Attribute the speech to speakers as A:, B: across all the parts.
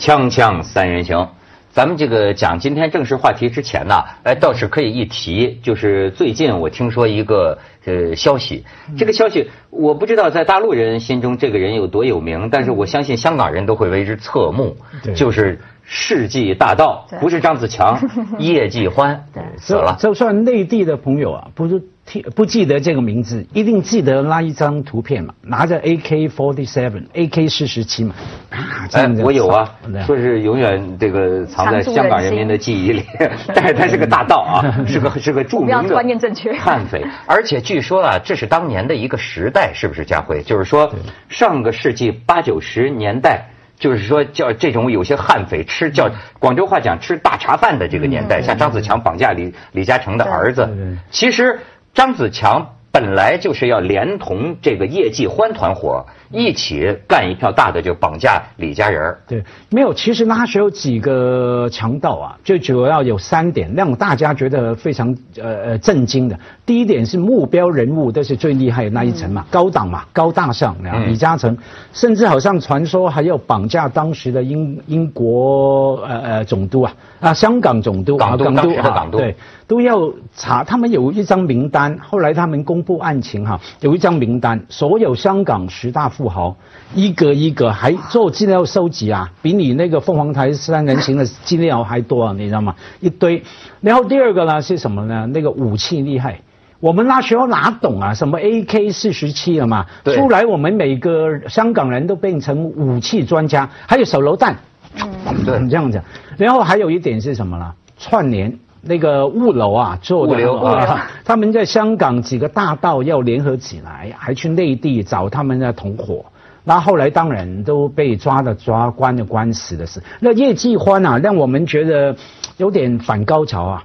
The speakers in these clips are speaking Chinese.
A: 锵锵三人行，咱们这个讲今天正式话题之前呢，哎，倒是可以一提，就是最近我听说一个呃消息，这个消息我不知道在大陆人心中这个人有多有名，但是我相信香港人都会为之侧目，就是世纪大盗，不是张子强，叶继欢死了。
B: 就算内地的朋友啊，不是。不记得这个名字，一定记得那一张图片嘛？拿着 AK-47，AK 四十七嘛？
A: 啊，哎，我有啊，说是永远这个藏在香港人民的记忆里，但是他是个大盗啊，是个是个著名的悍匪，而且据说啊，这是当年的一个时代，是不是？家辉，就是说上个世纪八九十年代，就是说叫这种有些悍匪吃叫广州话讲吃大茶饭的这个年代，像张子强绑架李李嘉诚的儿子，其实。张子强本来就是要连同这个叶继欢团伙一起干一票大的，就绑架李家人
B: 对，没有，其实那时候几个强盗啊，最主要有三点让大家觉得非常呃呃震惊的。第一点是目标人物都是最厉害的那一层嘛，高档嘛，高大上啊，李嘉诚，甚至好像传说还要绑架当时的英英国呃呃总督啊啊，香港总督
A: 港督港督港督
B: 对。都要查，他们有一张名单。后来他们公布案情哈，有一张名单，所有香港十大富豪，一个一个还做资料收集啊，比你那个凤凰台三人行的资料还多啊，你知道吗？一堆。然后第二个呢是什么呢？那个武器厉害，我们那时候哪懂啊？什么 AK 四十七了嘛？出来我们每个香港人都变成武器专家，还有手榴弹，
A: 对，
B: 这样子。然后还有一点是什么呢？串联。那个物流啊，做
A: 的
B: 啊，他们在香港几个大盗要联合起来，还去内地找他们的同伙。那后来当然都被抓的抓，关的关，死的死。那叶继欢啊，让我们觉得有点反高潮啊，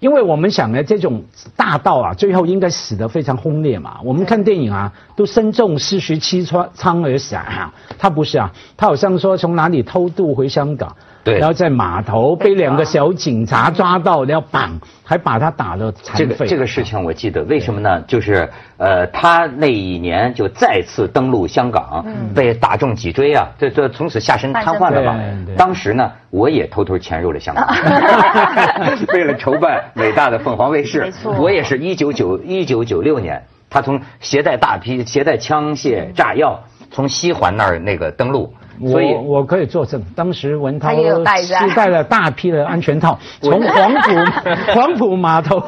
B: 因为我们想呢，这种大盗啊，最后应该死得非常轰烈嘛。我们看电影啊，都身中四十七枪枪而死啊，他不是啊，他好像说从哪里偷渡回香港。
A: 对，
B: 然后在码头被两个小警察抓到，然后绑，还把他打了残
A: 废。这个这个事情我记得，为什么呢？就是呃，他那一年就再次登陆香港，被打中脊椎啊，这这从此下身瘫痪了嘛。当时呢，我也偷偷潜入了香港，为了筹办伟大的凤凰卫视。我也是一九九一九九六年，他从携带大批携带枪械炸药从西环那儿那个登陆。
B: 所以，我可以作证，当时文涛是带了大批的安全套，从黄埔 黄埔码头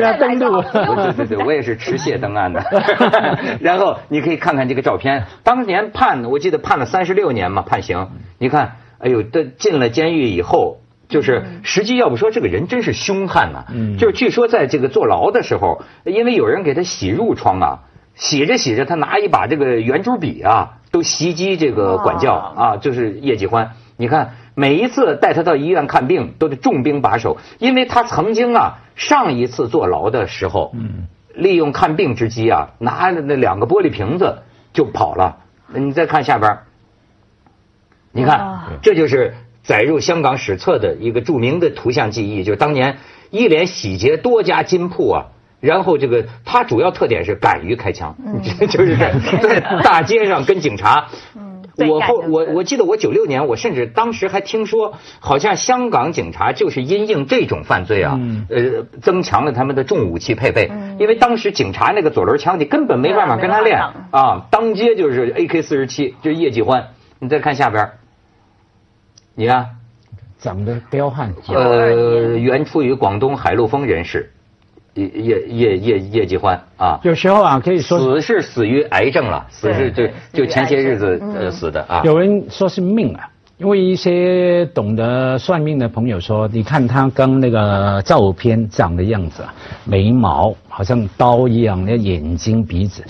C: 来
B: 登陆。
A: 对对对，我也是持械登岸的。然后你可以看看这个照片，当年判，我记得判了三十六年嘛，判刑。你看，哎呦，这进了监狱以后，就是实际要不说这个人真是凶悍呐。嗯。就是据说在这个坐牢的时候，因为有人给他洗褥疮啊，洗着洗着，他拿一把这个圆珠笔啊。都袭击这个管教啊，就是叶继欢。你看，每一次带他到医院看病，都得重兵把守，因为他曾经啊，上一次坐牢的时候，嗯利用看病之机啊，拿着那两个玻璃瓶子就跑了。你再看下边，你看，这就是载入香港史册的一个著名的图像记忆，就是当年一连洗劫多家金铺啊。然后这个他主要特点是敢于开枪，就是在 在大街上跟警察。我后我我记得我九六年，我甚至当时还听说，好像香港警察就是因应这种犯罪啊，呃，增强了他们的重武器配备。因为当时警察那个左轮枪，你根本没办法跟他练啊，当街就是 AK 四十七，就是叶继欢。你再看下边，你看，
B: 长得彪悍。
A: 呃，原出于广东海陆丰人士。叶叶叶叶叶继欢啊，
B: 有时候啊，可以说
A: 死是死于癌症了，死是就就前些日子呃死的啊。
B: 有人说是命啊，因为一些懂得算命的朋友说，你看他跟那个照片长的样子啊，眉毛好像刀一样，那眼睛鼻子。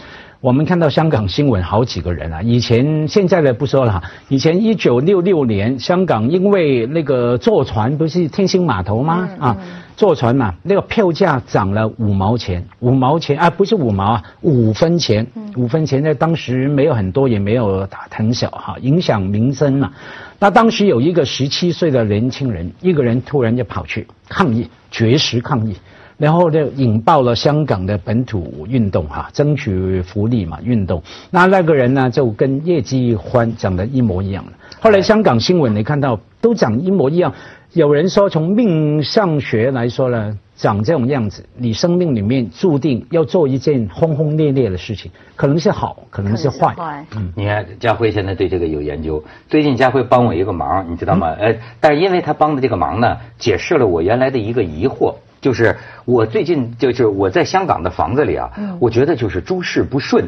B: 我们看到香港新闻好几个人啊，以前现在的不说了哈，以前一九六六年香港因为那个坐船不是天星码头吗啊？坐船嘛，那个票价涨了五毛钱，五毛钱啊，不是五毛啊，五分钱，五分钱在当时没有很多，也没有打很小哈，影响民生嘛。那当时有一个十七岁的年轻人，一个人突然就跑去抗议，绝食抗议。然后就引爆了香港的本土运动哈，争取福利嘛运动。那那个人呢就跟叶继欢讲的一模一样的。后来香港新闻你看到都讲一模一样。有人说从命相学来说呢，长这种样子，你生命里面注定要做一件轰轰烈烈的事情，可能是好，可能是坏。
A: 嗯，你看家辉现在对这个有研究。最近家辉帮我一个忙，你知道吗？呃，但是因为他帮的这个忙呢，解释了我原来的一个疑惑，就是我最近就是我在香港的房子里啊，我觉得就是诸事不顺，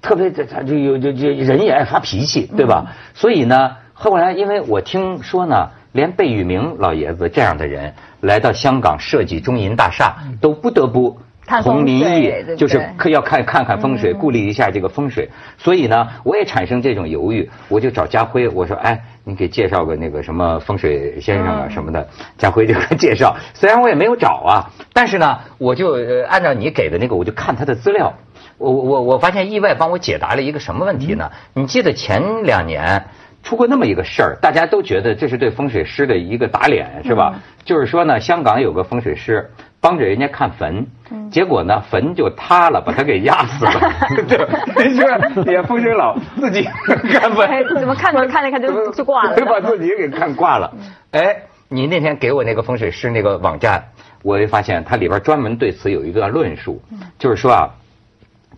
A: 特别这他就有就就人也爱发脾气，对吧？所以呢，后来因为我听说呢。连贝聿铭老爷子这样的人来到香港设计中银大厦，都不得不从民意，就是可要看看看风水，顾虑一下这个风水。所以呢，我也产生这种犹豫，我就找家辉，我说：“哎，你给介绍个那个什么风水先生啊什么的。”家辉就介绍，虽然我也没有找啊，但是呢，我就按照你给的那个，我就看他的资料，我我我发现意外帮我解答了一个什么问题呢？你记得前两年？出过那么一个事儿，大家都觉得这是对风水师的一个打脸，是吧？就是说呢，香港有个风水师帮着人家看坟，结果呢坟就塌了，把他给压死了。对，没事，也风水佬自己看坟，
C: 怎么看着看着看就 就挂了，就
A: 把自己给看挂了。哎，你那天给我那个风水师那个网站，我就发现它里边专门对此有一个论述，就是说啊，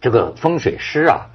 A: 这个风水师啊，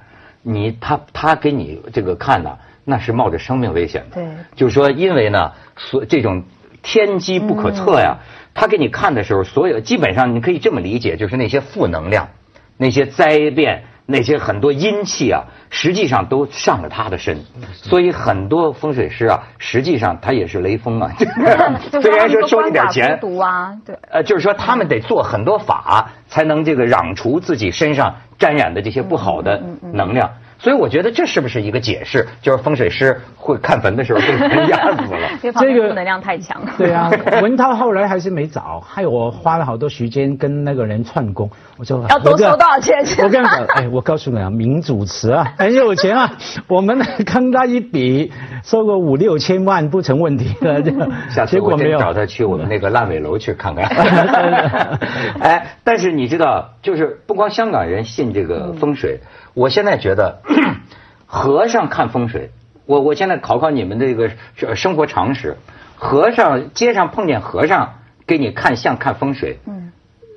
A: 你他他给你这个看呢。那是冒着生命危险的，
C: 对，
A: 就是说，因为呢，所这种天机不可测呀，他给你看的时候，所有基本上你可以这么理解，就是那些负能量、那些灾变、那些很多阴气啊，实际上都上了他的身，所以很多风水师啊，实际上他也是雷锋啊，虽然说收你点钱，
C: 毒啊，对，
A: 呃，就是说他们得做很多法，才能这个攘除自己身上沾染的这些不好的能量。所以我觉得这是不是一个解释？就是风水师会看坟的时候被 人压死了。
C: 这个能量太强。
B: 对啊，文涛后来还是没找，害我花了好多时间跟那个人串供。我说
C: 要多收多少钱？
B: 我跟你讲，哎，我告诉你啊，名主持啊，很有钱啊，我们坑他一笔，收个五六千万不成问题的。
A: 下次我真找他去我们那个烂尾楼去看看。哎，但是你知道，就是不光香港人信这个风水。我现在觉得，和尚看风水，我我现在考考你们这个生活常识，和尚街上碰见和尚给你看相看风水，嗯，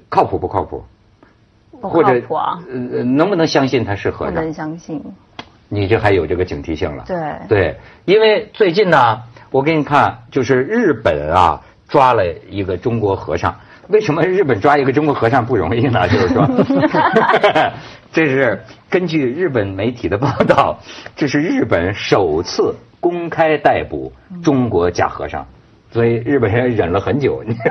A: 靠谱不靠谱？
C: 不靠谱啊！
A: 呃，能不能相信他是和尚？
C: 不能相信。
A: 你这还有这个警惕性了。
C: 对。
A: 对，因为最近呢，我给你看，就是日本啊抓了一个中国和尚。为什么日本抓一个中国和尚不容易呢？就是说。这是根据日本媒体的报道，这是日本首次公开逮捕中国假和尚，所以日本人忍了很久。你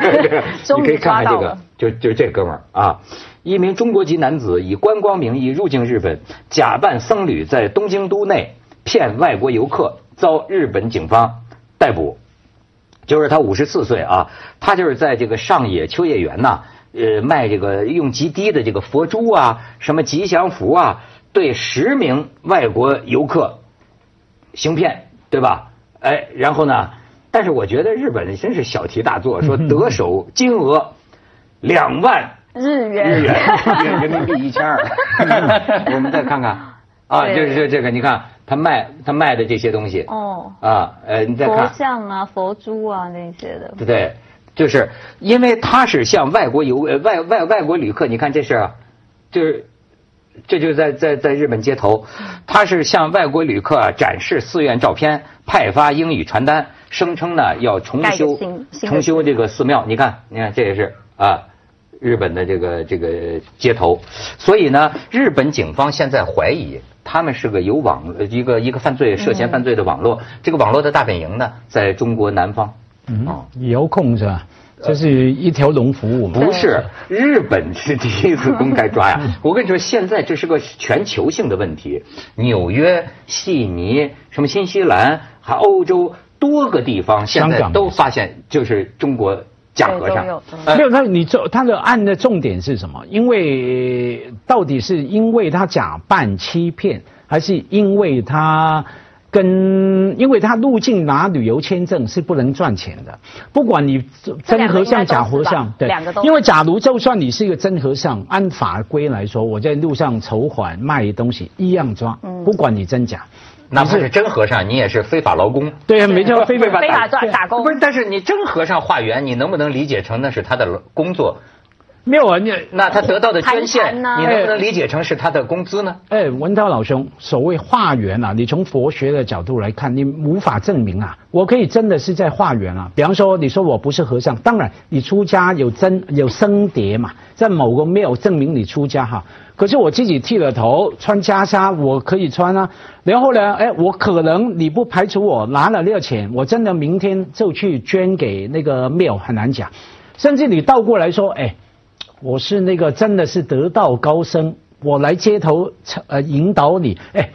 A: 可以看看这个，就就这哥们儿啊，一名中国籍男子以观光名义入境日本，假扮僧侣在东京都内骗外国游客，遭日本警方逮捕。就是他五十四岁啊，他就是在这个上野秋叶原呐。呃，卖这个用极低的这个佛珠啊，什么吉祥符啊，对十名外国游客行骗，对吧？哎，然后呢？但是我觉得日本真是小题大做，说得手金额两万
C: 日元，
A: 日元人民币一千二。我们再看看。啊，就是这这个，你看他卖他卖的这些东西。哦。啊，呃，你再看。
C: 佛像啊、佛珠啊那些的，
A: 对对？就是因为他是向外国游呃外外外国旅客，你看这是，就是这就在在在日本街头，他是向外国旅客展示寺院照片，派发英语传单，声称呢要重修重修这个寺庙。你看，你看这也是啊，日本的这个这个街头，所以呢，日本警方现在怀疑他们是个有网一个一个犯罪涉嫌犯罪的网络，这个网络的大本营呢在中国南方。
B: 嗯，遥控是吧？这是一条龙服务
A: 吗？不是，日本是第一次公开抓呀！我跟你说，现在这是个全球性的问题。纽约、悉尼、什么新西兰，还欧洲多个地方，现在都发现就是中国假和尚。
B: 没有，他你这他的案的重点是什么？因为到底是因为他假扮欺骗，还是因为他？跟因为他入境拿旅游签证是不能赚钱的，不管你真和尚假和尚，
C: 对，两个都。
B: 因为假如就算你是一个真和尚，按法规来说，我在路上筹款卖东西一样抓，不管你真假。
A: 哪怕是真和尚，你也是非法劳工。
B: 对，没错，
C: 非法非法打打工。
A: 不是，但是你真和尚化缘，你能不能理解成那是他的工作？
B: 没有啊，你
A: 那他得到的捐献，你能不能理解成是他的工资呢？
B: 哎，文涛老兄，所谓化缘啊，你从佛学的角度来看，你无法证明啊。我可以真的是在化缘啊。比方说，你说我不是和尚，当然你出家有真有生碟嘛，在某个庙证明你出家哈。可是我自己剃了头，穿袈裟，我可以穿啊。然后呢，哎，我可能你不排除我拿了那个钱，我真的明天就去捐给那个庙，很难讲。甚至你倒过来说，哎。我是那个真的是得道高僧，我来街头呃引导你，哎，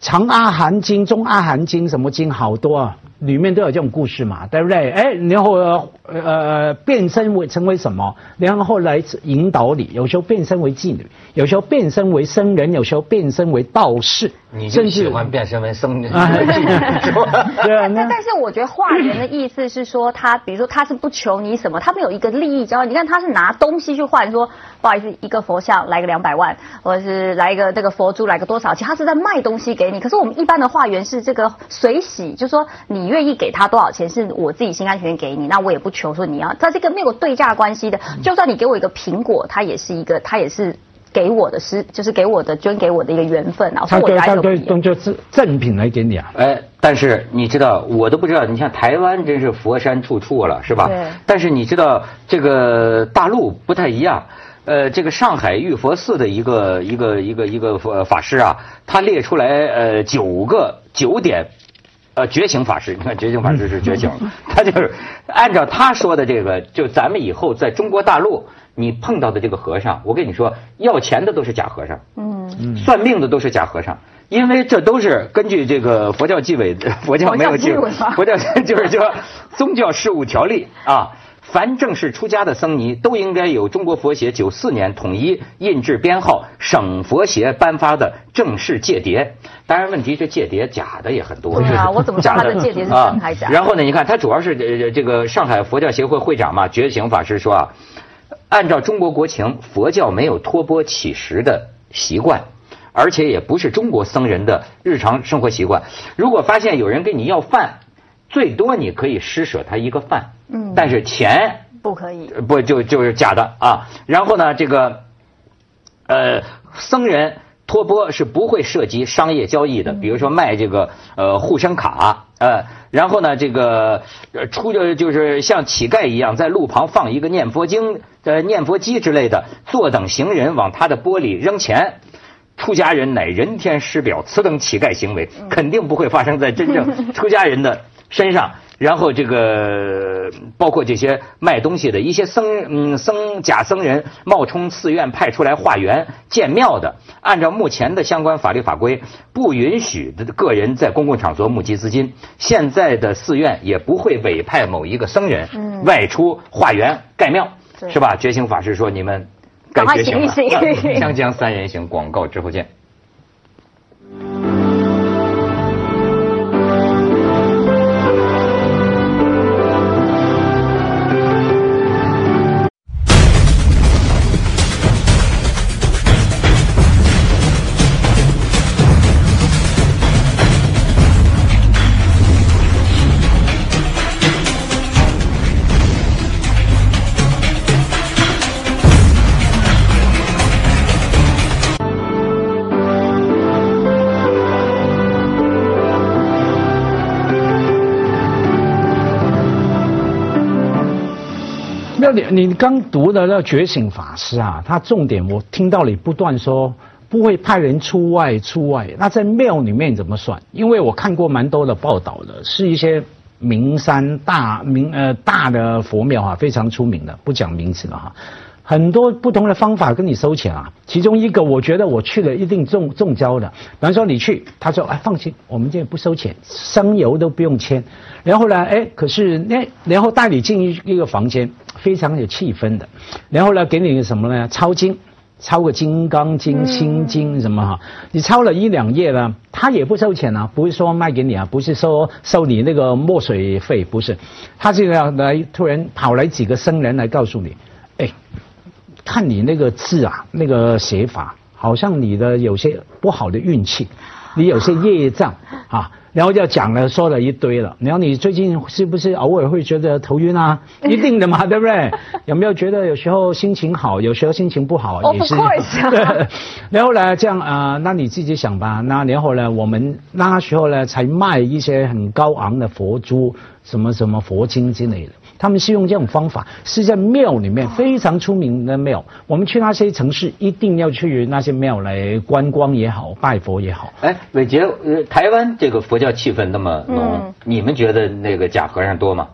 B: 长阿含经、中阿含经什么经好多啊。里面都有这种故事嘛，对不对？哎，然后呃变身为成为什么？然后后来引导你，有时候变身为妓女，有时候变身为僧人，有时候变身为道士。
A: 你就喜欢变身为僧人？
B: 对。
C: 但是我觉得化缘的意思是说，他比如说他是不求你什么，他们有一个利益交换。你看他是拿东西去换，说不好意思，一个佛像来个两百万，或者是来一个这个佛珠来个多少钱，他是在卖东西给你。可是我们一般的化缘是这个随喜，就说你。愿意给他多少钱是我自己心甘情愿给你，那我也不求说你要，他这个没有对价关系的。就算你给我一个苹果，他也是一个，他也是给我的，是就是给我的捐给我的一个缘分啊。
B: 他对他对当做赠赠品来给你啊。
A: 哎，但是你知道，我都不知道。你像台湾真是佛山处处了，是吧？
C: 对。
A: 但是你知道这个大陆不太一样。呃，这个上海玉佛寺的一个一个一个一个法师啊，他列出来呃九个九点。呃，觉醒法师，你看觉醒法师是觉醒了，他就是按照他说的这个，就咱们以后在中国大陆，你碰到的这个和尚，我跟你说，要钱的都是假和尚，嗯，算命的都是假和尚，因为这都是根据这个佛教纪委，佛教没有纪委，佛教 就是说宗教事务条例啊。凡正式出家的僧尼，都应该有中国佛协九四年统一印制编号、省佛协颁发的正式戒牒。当然，问题这戒牒假的也很多。
C: 对啊，我怎么知道他的戒牒是真还是假？
A: 然后呢，你看他主要是呃这个上海佛教协会会长嘛，觉醒法师说啊，按照中国国情，佛教没有托钵乞食的习惯，而且也不是中国僧人的日常生活习惯。如果发现有人跟你要饭，最多你可以施舍他一个饭。嗯，但是钱
C: 不可以，
A: 不就就是假的啊？然后呢，这个呃，僧人托钵是不会涉及商业交易的，比如说卖这个呃护身卡呃，然后呢，这个出就就是像乞丐一样，在路旁放一个念佛经呃念佛机之类的，坐等行人往他的钵里扔钱。出家人乃人天师表，此等乞丐行为肯定不会发生在真正 出家人的身上。然后这个包括这些卖东西的一些僧嗯僧假僧人冒充寺院派出来化缘建庙的，按照目前的相关法律法规，不允许的个人在公共场所募集资金。现在的寺院也不会委派某一个僧人外出化缘盖庙，是吧？觉醒法师说：“你们该觉醒了。” 锵锵三人行，广告之后见。
B: 你刚读的那觉醒法师啊，他重点我听到你不断说不会派人出外出外，那在庙里面怎么算？因为我看过蛮多的报道的，是一些名山大名呃大的佛庙啊，非常出名的，不讲名字了哈。很多不同的方法跟你收钱啊，其中一个我觉得我去了一定中中招的。比方说你去，他说哎放心，我们这不收钱，生油都不用签。然后呢，哎可是那然后带你进一一个房间，非常有气氛的。然后呢给你什么呢？抄经，抄个《金刚经》《心经》什么哈，你抄了一两页呢，他也不收钱啊，不是说卖给你啊，不是说收你那个墨水费，不是，他就要来突然跑来几个僧人来告诉你，哎，看你那个字啊，那个写法，好像你的有些不好的运气，你有些业障啊。然后就讲了说了一堆了，然后你最近是不是偶尔会觉得头晕啊？一定的嘛，对不对？有没有觉得有时候心情好，有时候心情不好
C: 也是？对。
B: 然后呢，这样啊，那你自己想吧。那然后呢，我们那时候呢才卖一些很高昂的佛珠，什么什么佛经之类的。他们是用这种方法，是在庙里面非常出名的庙。我们去那些城市，一定要去那些庙来观光也好，拜佛也好。
A: 哎，伟杰，呃，台湾这个佛教气氛那么浓，你们觉得那个假和尚多吗？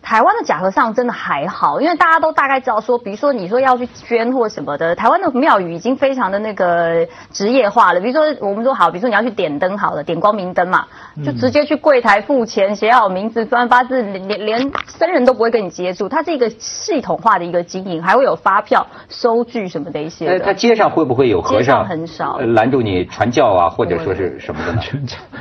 C: 台湾的假和尚真的还好，因为大家都大概知道说，比如说你说要去捐或什么的，台湾的庙宇已经非常的那个职业化了。比如说我们说好，比如说你要去点灯好了，点光明灯嘛，就直接去柜台付钱，写好名字，专八字，连连僧人都不会跟你接触，它是一个系统化的一个经营，还会有发票、收据什么的一些。
A: 哎，他街上会不会有和尚
C: 很少
A: 拦住你传教啊，或者说是什么的呢？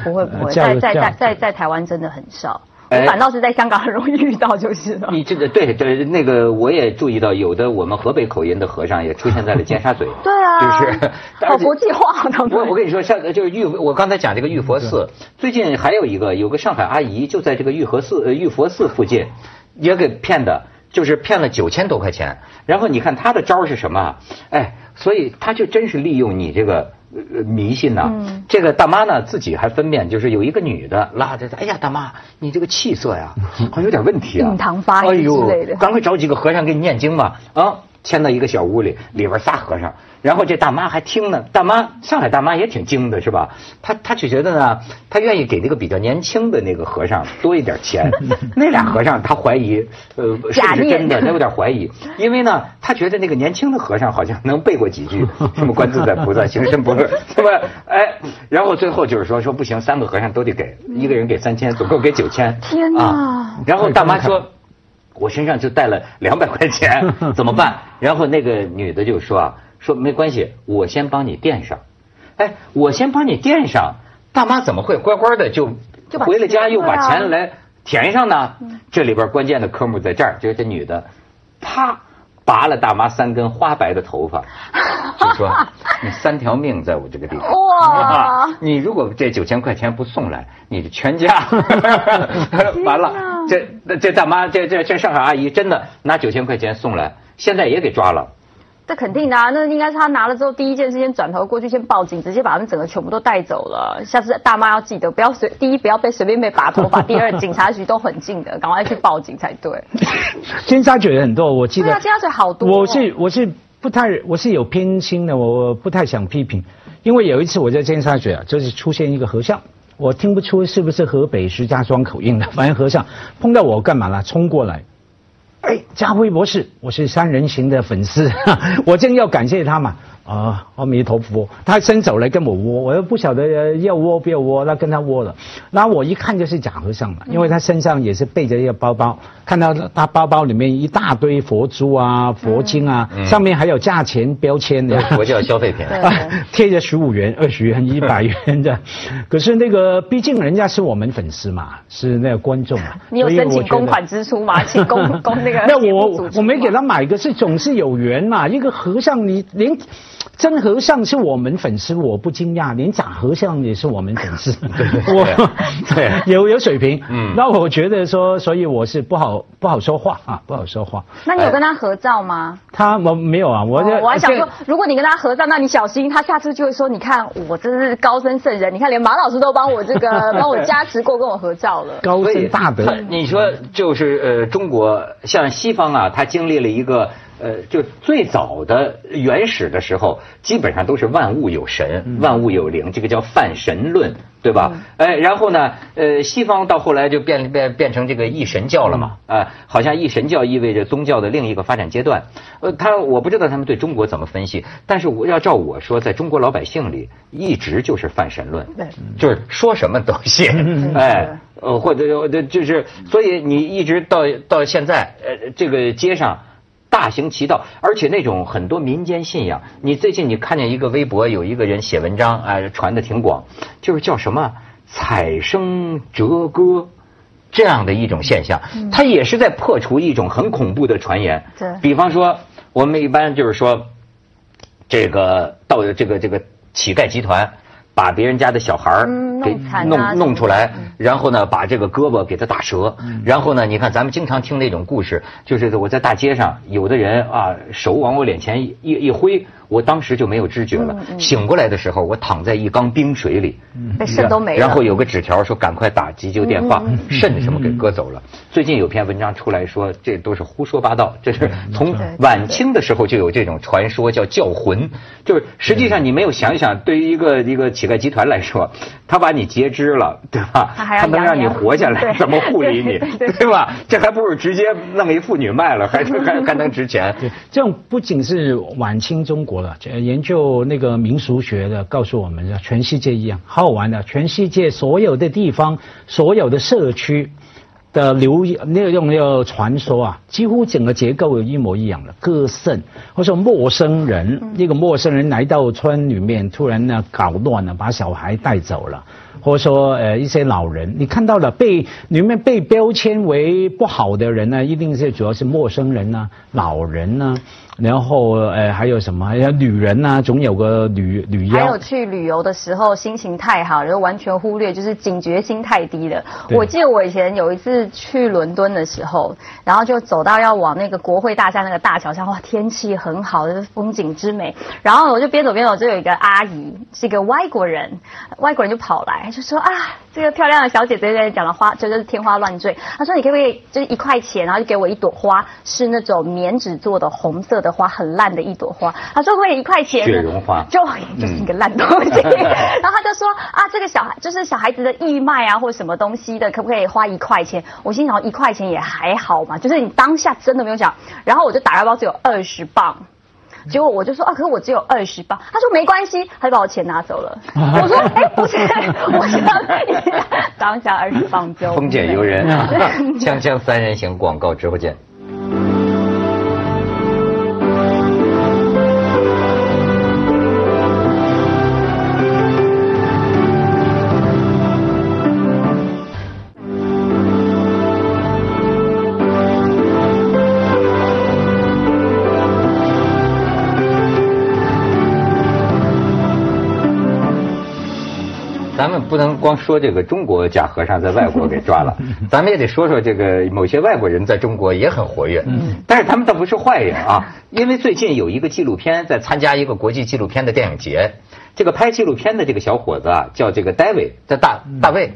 C: 不会不会，在在在在在台湾真的很少。反倒是在香港很容易遇到，就是了。
A: 你这个对对，那个我也注意到，有的我们河北口音的和尚也出现在了尖沙咀。
C: 对啊，就是 好国际化
A: 我我跟你说，像就是玉，我刚才讲这个玉佛寺，最近还有一个，有个上海阿姨就在这个玉和寺、玉佛寺附近，也给骗的，就是骗了九千多块钱。然后你看他的招是什么？哎，所以他就真是利用你这个。迷信呐，这个大妈呢自己还分辨，就是有一个女的拉着她，哎呀，大妈，你这个气色呀，好像有点问题啊，
C: 印堂发黑之类的，
A: 赶快找几个和尚给你念经吧，啊。迁到一个小屋里，里边仨和尚，然后这大妈还听呢。大妈，上海大妈也挺精的，是吧？她她就觉得呢，她愿意给那个比较年轻的那个和尚多一点钱。那俩和尚，她怀疑，呃，是不是真的？她有点怀疑，因为呢，她觉得那个年轻的和尚好像能背过几句，什么观自在菩萨行深般若，是吧？哎，然后最后就是说说不行，三个和尚都得给，一个人给三千，总共给九千。
C: 天哪！
A: 然后大妈说。我身上就带了两百块钱，怎么办？然后那个女的就说啊，说没关系，我先帮你垫上。哎，我先帮你垫上，大妈怎么会乖乖的就回了家又把钱来填上呢？这里边关键的科目在这儿，就是这女的，啪。拔了大妈三根花白的头发，就说你三条命在我这个地方。哇！你如果这九千块钱不送来，你的全家完了。这这大妈，这这这上海阿姨真的拿九千块钱送来，现在也给抓了。
C: 这肯定的啊，那应该是他拿了之后第一件事，先转头过去先报警，直接把他们整个全部都带走了。下次大妈要记得，不要随第一不要被随便被拔头发，第二 警察局都很近的，赶快去报警才对。
B: 尖沙咀很多，我记得。
C: 对啊，尖沙咀好多。
B: 我是我是不太我是有偏心的，我不太想批评，因为有一次我在尖沙咀啊，就是出现一个和尚，我听不出是不是河北石家庄口音的，反正和尚碰到我干嘛了？冲过来。哎，家辉博士，我是三人行的粉丝，我正要感谢他嘛。啊，阿弥陀佛！他伸手来跟我握，我又不晓得要握不要握，那跟他握了。那我一看就是假和尚嘛，因为他身上也是背着一个包包，看到他包包里面一大堆佛珠啊、佛经啊，上面还有价钱标签的。
A: 佛教消费品，
B: 贴着十五元、二十元、一百元的。可是那个，毕竟人家是我们粉丝嘛，是那个观众嘛。
C: 你有申请公款支出吗？请公 公那个。
B: 那我我没给他买，可是总是有缘嘛。一个和尚，你连。真和尚是我们粉丝，我不惊讶；连假和尚也是我们粉丝，
A: 我对
B: 有有水平。嗯，那我觉得说，所以我是不好不好说话啊，不好说话。
C: 那你有跟他合照吗？
B: 他我没有啊，我
C: 我还想说，如果你跟他合照，那你小心，他下次就会说，你看我真是高僧圣人，你看连马老师都帮我这个帮我加持过，跟我合照了，
B: 高僧大德。
A: 你说就是呃，中国像西方啊，他经历了一个。呃，就最早的原始的时候，基本上都是万物有神，万物有灵，这个叫泛神论，对吧？哎，然后呢，呃，西方到后来就变变变成这个一神教了嘛，啊，好像一神教意味着宗教的另一个发展阶段。呃，他我不知道他们对中国怎么分析，但是我要照我说，在中国老百姓里一直就是泛神论，对，就是说什么都信，哎，呃，或者就就是，所以你一直到到现在，呃，这个街上。大行其道，而且那种很多民间信仰。你最近你看见一个微博，有一个人写文章，哎，传的挺广，就是叫什么采生折歌。这样的一种现象，它也是在破除一种很恐怖的传言。
C: 对
A: 比方说，我们一般就是说，这个到这个这个乞丐集团。把别人家的小孩儿
C: 嗯
A: 给
C: 弄
A: 弄出来然后呢，把这个胳膊给他打折，然后呢，你看咱们经常听那种故事，就是我在大街上，有的人啊，手往我脸前一一一挥，我当时就没有知觉了，醒过来的时候，我躺在一缸冰水里，
C: 被肾都没了。
A: 然后有个纸条说赶快打急救电话，肾什么给割走了。最近有篇文章出来说，这都是胡说八道，这是从晚清的时候就有这种传说，叫叫魂，就是实际上你没有想想，对于一个一个乞丐集团来说，他把你截肢了，对吧？
C: 他
A: 能让你活下来，怎么护理你
C: 对
A: 吧？这还不如直接弄一妇女卖了，还还还能值钱。
B: 对，这种不仅是晚清中国了，研究那个民俗学的告诉我们，全世界一样，好好玩的。全世界所有的地方，所有的社区的流那种那个传说啊，几乎整个结构一模一样的。歌圣或者陌生人，一个陌生人来到村里面，突然呢搞乱了，把小孩带走了。或者说呃一些老人，你看到了被里面被标签为不好的人呢，一定是主要是陌生人呐、老人呐、然后呃还有什么？还有女人呐、总有个女女
C: 还有。去旅游的时候心情太好，然后完全忽略，就是警觉心太低了。我记得我以前有一次去伦敦的时候，然后就走到要往那个国会大厦那个大桥上，哇，天气很好，就是风景之美。然后我就边走边走，就有一个阿姨，是一个外国人，外国人就跑来就说啊，这个漂亮的小姐姐在讲的花，就是天花乱坠。她说你可不可以就是一块钱，然后就给我一朵花，是那种棉纸做的红色的花，很烂的一朵花。她说可以一块钱，
A: 雪绒花
C: 就就是一个烂东西。然后她就说啊，这个小孩就是小孩子的义卖啊，或者什么东西的，可不可以花一块钱？我心想一块钱也还好嘛，就是你当下真的没有想。然后我就打开包只有二十磅。结果我就说啊，可是我只有二十八。他说没关系，他就把我钱拿走了。我说哎，不是，我想当下二十磅就
A: 丰俭由人，
C: 对
A: 锵锵三人行广告之后见。光说这个中国假和尚在外国给抓了，咱们也得说说这个某些外国人在中国也很活跃，但是他们倒不是坏人啊，因为最近有一个纪录片在参加一个国际纪录片的电影节，这个拍纪录片的这个小伙子啊，叫这个戴维，叫大大卫。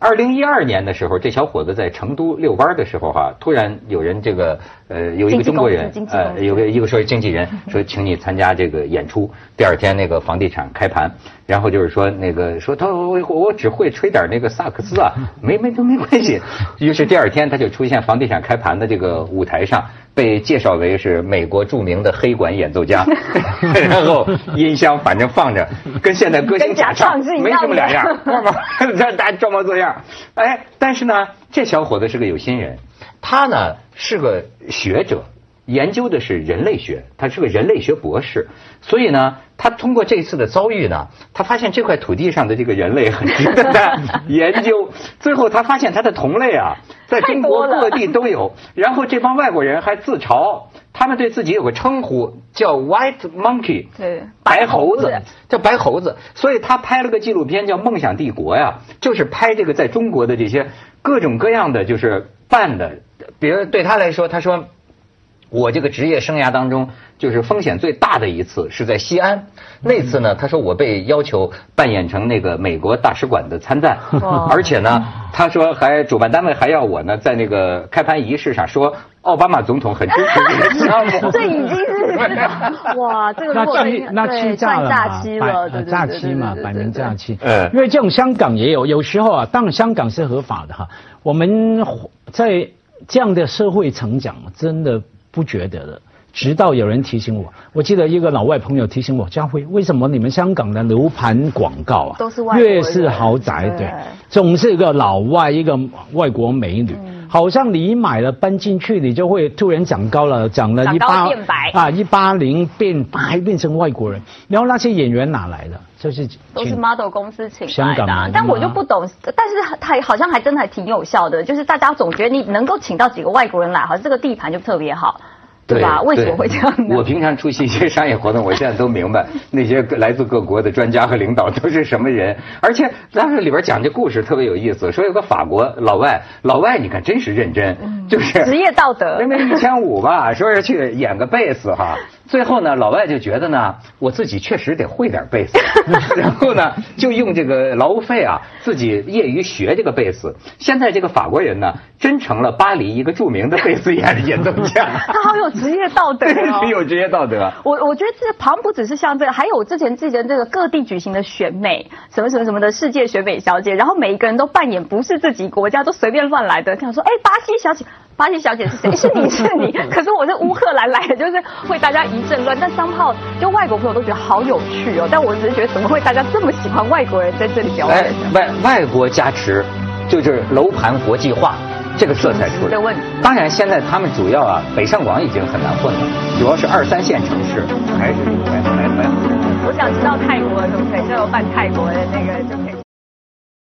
A: 二零一二年的时候，这小伙子在成都遛弯儿的时候哈、突然有人这个呃有一个中国人呃有个一个说经纪人说请你参加这个演出，第二天那个房地产开盘，然后就是说那个说他我我只会吹点那个萨克斯啊，没没都没关系。于是第二天他就出现房地产开盘的这个舞台上，被介绍为是美国著名的黑管演奏家，然后音箱反正放着，跟现在歌星假唱没什么两样，大家装模作样。哎，但是呢，这小伙子是个有心人，他呢是个学者。研究的是人类学，他是个人类学博士，所以呢，他通过这次的遭遇呢，他发现这块土地上的这个人类很值得他研究。最后他发现他的同类啊，在中国各地都有。然后这帮外国人还自嘲，他们对自己有个称呼叫 White Monkey，
C: 对
A: 白猴子
C: 白猴子
A: 叫白猴子。所以他拍了个纪录片叫《梦想帝国》呀，就是拍这个在中国的这些各种各样的就是办的，比如对他来说，他说。我这个职业生涯当中，就是风险最大的一次是在西安。那次呢，他说我被要求扮演成那个美国大使馆的参赞，而且呢，他说还主办单位还要我呢，在那个开盘仪式上说奥巴马总统很支持这个项目。
C: 这已经是哇，这个
B: 那
C: 被
B: 欺那
C: 对
B: 欺诈了
C: 算诈
B: 嘛摆
C: 欺了，
B: 呃
C: 对对对
B: 诈欺嘛，
C: 对对
B: 摆明
C: 对
B: 诈欺。
A: 嗯
B: 因为这种香港也有，有时候啊，当然香港是合法的哈，我们在这样的社会成长，真的不觉得的。直到有人提醒我，我记得一个老外朋友提醒我，家辉，为什么你们香港的楼盘广告啊，
C: 都是外国
B: 越是豪宅，
C: 对
B: 对，总是一个老外，一个外国美女。好像你买了搬进去，你就会突然长高了，长了一八
C: 变白。
B: 啊一八零变白变成外国人，然后那些演员哪来的？就是
C: 都是 model 公司请来的啊、
B: 香港的
C: 但我就不懂，但是他好像还真的还挺有效的，就是大家总觉得你能够请到几个外国人来，好像这个地盘就特别好，对吧？为什么会这样呢？
A: 我平常出席一些商业活动，我现在都明白 那些来自各国的专家和领导都是什么人。而且当时里边讲这故事特别有意思，说有个法国老外，老外你看真是认真，就是
C: 职业道德
A: 因为一千五吧，说是去演个贝斯哈。最后呢，老外就觉得呢，我自己确实得会点贝斯，然后呢，就用这个劳务费啊，自己业余学这个贝斯。现在这个法国人呢，真成了巴黎一个著名的贝斯演演奏家，
C: 他好有职业道德
A: 真
C: 哦
A: 是。有职业道德。
C: 我我觉得这好像不只是像这个，还有我之前记得这个各地举行的选美，什么什么什么的世界选美小姐，然后每一个人都扮演不是自己国家，都随便乱来的，想说，哎，巴西小姐，巴西小姐是谁？是 你是你，可是我是乌克兰来的，就是会大家一阵乱。但商炮就外国朋友都觉得好有趣哦，但我只是觉得怎么会大家这么喜欢外国人在这里表
A: 哎
C: 演？，
A: 外外国加持，就是楼盘国际化这个色彩出来
C: 的问题。
A: 当然，现在他们主要啊，北上广已经很难混了，主要是二三线城市还是还还还。
C: 我想知道泰国的可不可以？就有办泰国的